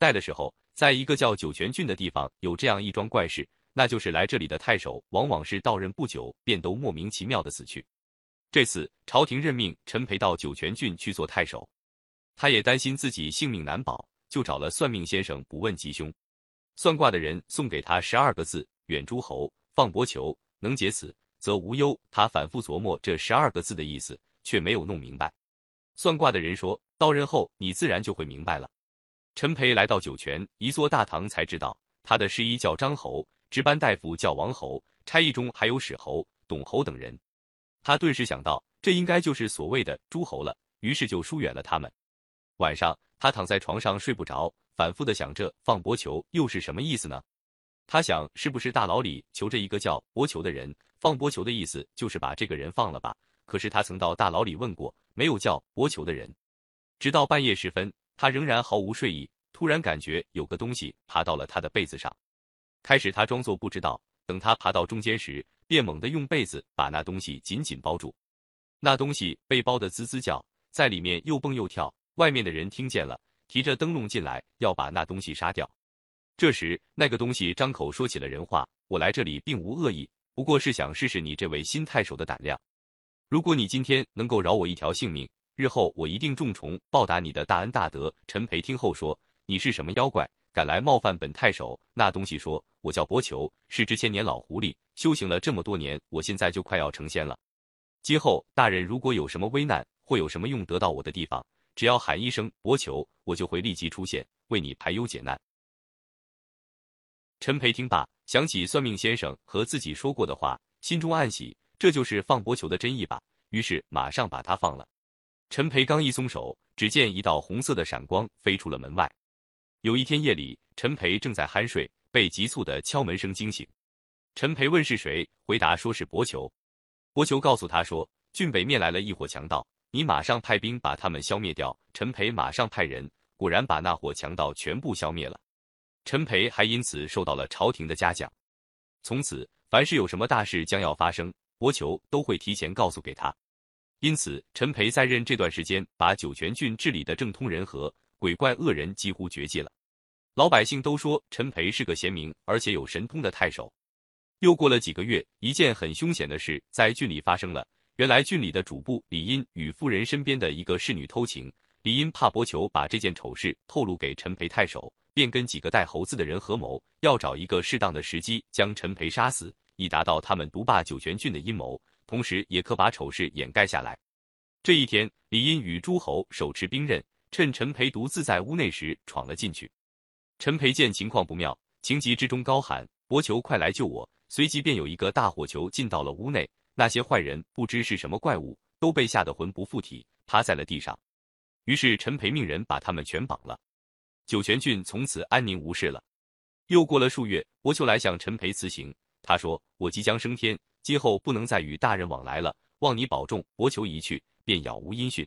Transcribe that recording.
代的时候，在一个叫酒泉郡的地方，有这样一桩怪事，那就是来这里的太守，往往是到任不久，便都莫名其妙的死去。这次朝廷任命陈培到酒泉郡去做太守，他也担心自己性命难保，就找了算命先生卜问吉凶。算卦的人送给他十二个字：远诸侯，放伯求，能解此，则无忧。他反复琢磨这十二个字的意思，却没有弄明白。算卦的人说：“到任后，你自然就会明白了。”陈培来到酒泉一座大堂，才知道他的师医叫张侯，值班大夫叫王侯，差役中还有史侯、董侯等人。他顿时想到，这应该就是所谓的诸侯了，于是就疏远了他们。晚上，他躺在床上睡不着，反复的想着放薄求又是什么意思呢？他想，是不是大牢里囚着一个叫薄求的人？放薄求的意思就是把这个人放了吧？可是他曾到大牢里问过，没有叫薄求的人。直到半夜时分。他仍然毫无睡意，突然感觉有个东西爬到了他的被子上。开始他装作不知道，等他爬到中间时，便猛地用被子把那东西紧紧包住。那东西被包得滋滋叫，在里面又蹦又跳。外面的人听见了，提着灯笼进来，要把那东西杀掉。这时，那个东西张口说起了人话：“我来这里并无恶意，不过是想试试你这位新太守的胆量。如果你今天能够饶我一条性命。”日后我一定重重报答你的大恩大德。陈培听后说：“你是什么妖怪，敢来冒犯本太守？”那东西说：“我叫伯求，是只千年老狐狸，修行了这么多年，我现在就快要成仙了。今后大人如果有什么危难，或有什么用得到我的地方，只要喊一声伯求，我就会立即出现，为你排忧解难。”陈培听罢，想起算命先生和自己说过的话，心中暗喜，这就是放伯求的真意吧。于是马上把他放了。陈培刚一松手，只见一道红色的闪光飞出了门外。有一天夜里，陈培正在酣睡，被急促的敲门声惊醒。陈培问是谁，回答说是伯求。伯求告诉他说，郡北面来了一伙强盗，你马上派兵把他们消灭掉。陈培马上派人，果然把那伙强盗全部消灭了。陈培还因此受到了朝廷的嘉奖。从此，凡是有什么大事将要发生，伯求都会提前告诉给他。因此，陈培在任这段时间，把酒泉郡治理的政通人和，鬼怪恶人几乎绝迹了。老百姓都说陈培是个贤明而且有神通的太守。又过了几个月，一件很凶险的事在郡里发生了。原来郡里的主簿李英与夫人身边的一个侍女偷情，李英怕伯求把这件丑事透露给陈培太守，便跟几个带猴子的人合谋，要找一个适当的时机将陈培杀死，以达到他们独霸酒泉郡的阴谋。同时，也可把丑事掩盖下来。这一天，李因与诸侯手持兵刃，趁陈培独自在屋内时闯了进去。陈培见情况不妙，情急之中高喊：“伯求，快来救我！”随即便有一个大火球进到了屋内。那些坏人不知是什么怪物，都被吓得魂不附体，趴在了地上。于是陈培命人把他们全绑了。酒泉郡从此安宁无事了。又过了数月，伯求来向陈培辞行，他说：“我即将升天。”今后不能再与大人往来了，望你保重。伯求一去，便杳无音讯。